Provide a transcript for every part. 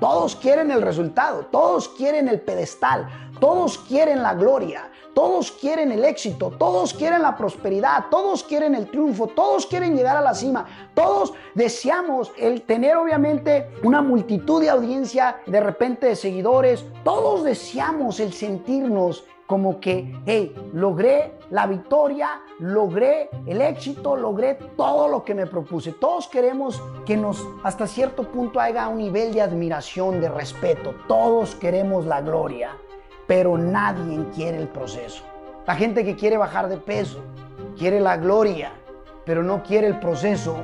todos quieren el resultado, todos quieren el pedestal, todos quieren la gloria, todos quieren el éxito, todos quieren la prosperidad, todos quieren el triunfo, todos quieren llegar a la cima, todos deseamos el tener obviamente una multitud de audiencia, de repente de seguidores, todos deseamos el sentirnos como que, hey, logré la victoria, logré el éxito, logré todo lo que me propuse. Todos queremos que nos, hasta cierto punto, haya un nivel de admiración, de respeto. Todos queremos la gloria pero nadie quiere el proceso. La gente que quiere bajar de peso, quiere la gloria, pero no quiere el proceso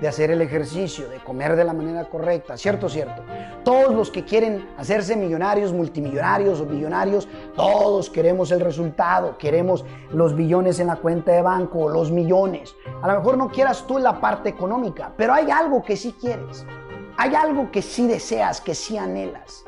de hacer el ejercicio, de comer de la manera correcta, ¿cierto? ¿Cierto? Todos los que quieren hacerse millonarios, multimillonarios o millonarios, todos queremos el resultado, queremos los billones en la cuenta de banco, los millones. A lo mejor no quieras tú la parte económica, pero hay algo que sí quieres. Hay algo que sí deseas, que sí anhelas.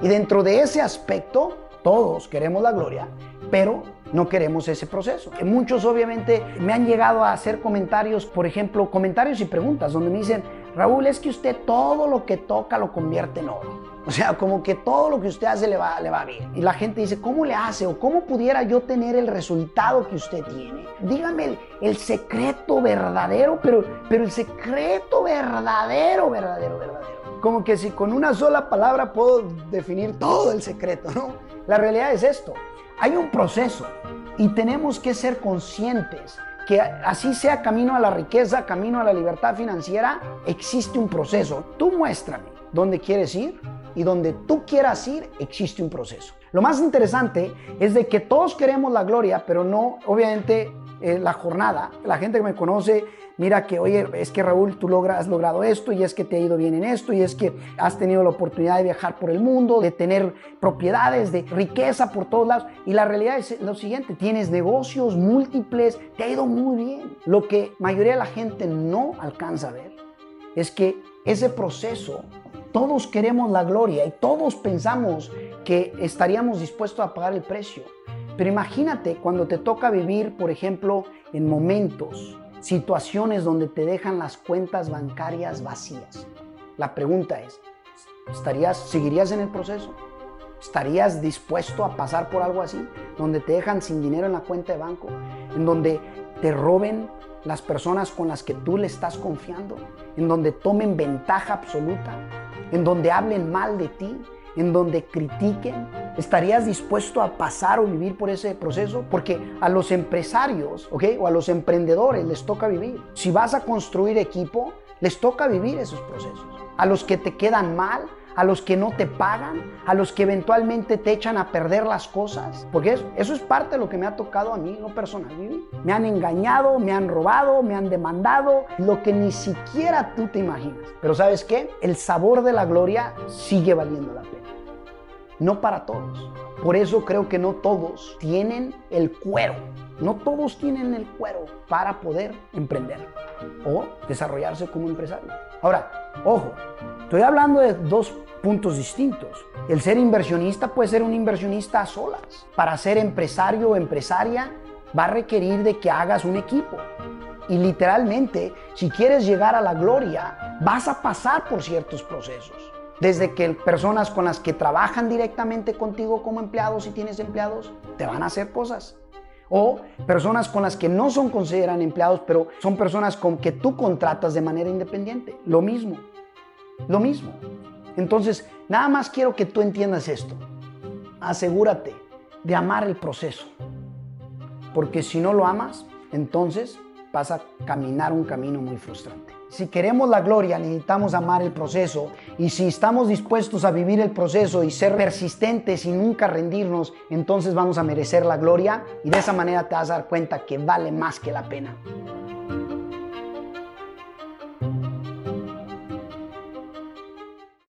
Y dentro de ese aspecto, todos queremos la gloria, pero no queremos ese proceso. Muchos obviamente me han llegado a hacer comentarios, por ejemplo, comentarios y preguntas donde me dicen, Raúl, es que usted todo lo que toca lo convierte en oro. O sea, como que todo lo que usted hace le va, le va bien. Y la gente dice, ¿cómo le hace? ¿O cómo pudiera yo tener el resultado que usted tiene? Dígame el, el secreto verdadero, pero, pero el secreto verdadero, verdadero, verdadero. Como que si con una sola palabra puedo definir todo el secreto, ¿no? La realidad es esto. Hay un proceso y tenemos que ser conscientes que así sea camino a la riqueza, camino a la libertad financiera, existe un proceso. Tú muéstrame dónde quieres ir y donde tú quieras ir, existe un proceso. Lo más interesante es de que todos queremos la gloria, pero no, obviamente, eh, la jornada. La gente que me conoce mira que, oye, es que Raúl, tú logras, has logrado esto y es que te ha ido bien en esto y es que has tenido la oportunidad de viajar por el mundo, de tener propiedades, de riqueza por todos lados. Y la realidad es lo siguiente, tienes negocios múltiples, te ha ido muy bien. Lo que mayoría de la gente no alcanza a ver es que ese proceso, todos queremos la gloria y todos pensamos que estaríamos dispuestos a pagar el precio. Pero imagínate cuando te toca vivir, por ejemplo, en momentos situaciones donde te dejan las cuentas bancarias vacías. La pregunta es, ¿estarías, ¿seguirías en el proceso? ¿Estarías dispuesto a pasar por algo así? Donde te dejan sin dinero en la cuenta de banco, en donde te roben las personas con las que tú le estás confiando, en donde tomen ventaja absoluta, en donde hablen mal de ti, en donde critiquen? ¿Estarías dispuesto a pasar o vivir por ese proceso? Porque a los empresarios, ¿ok? O a los emprendedores les toca vivir. Si vas a construir equipo, les toca vivir esos procesos. A los que te quedan mal, a los que no te pagan, a los que eventualmente te echan a perder las cosas. Porque eso, es parte de lo que me ha tocado a mí, no personal. Me han engañado, me han robado, me han demandado, lo que ni siquiera tú te imaginas. Pero ¿sabes qué? El sabor de la gloria sigue valiendo la pena. No para todos. Por eso creo que no todos tienen el cuero. No todos tienen el cuero para poder emprender o desarrollarse como empresario. Ahora, ojo, estoy hablando de dos puntos distintos. El ser inversionista puede ser un inversionista a solas. Para ser empresario o empresaria va a requerir de que hagas un equipo. Y literalmente, si quieres llegar a la gloria, vas a pasar por ciertos procesos. Desde que personas con las que trabajan directamente contigo como empleados, si tienes empleados, te van a hacer cosas. O personas con las que no son consideran empleados, pero son personas con que tú contratas de manera independiente. Lo mismo. Lo mismo. Entonces, nada más quiero que tú entiendas esto. Asegúrate de amar el proceso. Porque si no lo amas, entonces vas a caminar un camino muy frustrante. Si queremos la gloria, necesitamos amar el proceso. Y si estamos dispuestos a vivir el proceso y ser persistentes y nunca rendirnos, entonces vamos a merecer la gloria y de esa manera te vas a dar cuenta que vale más que la pena.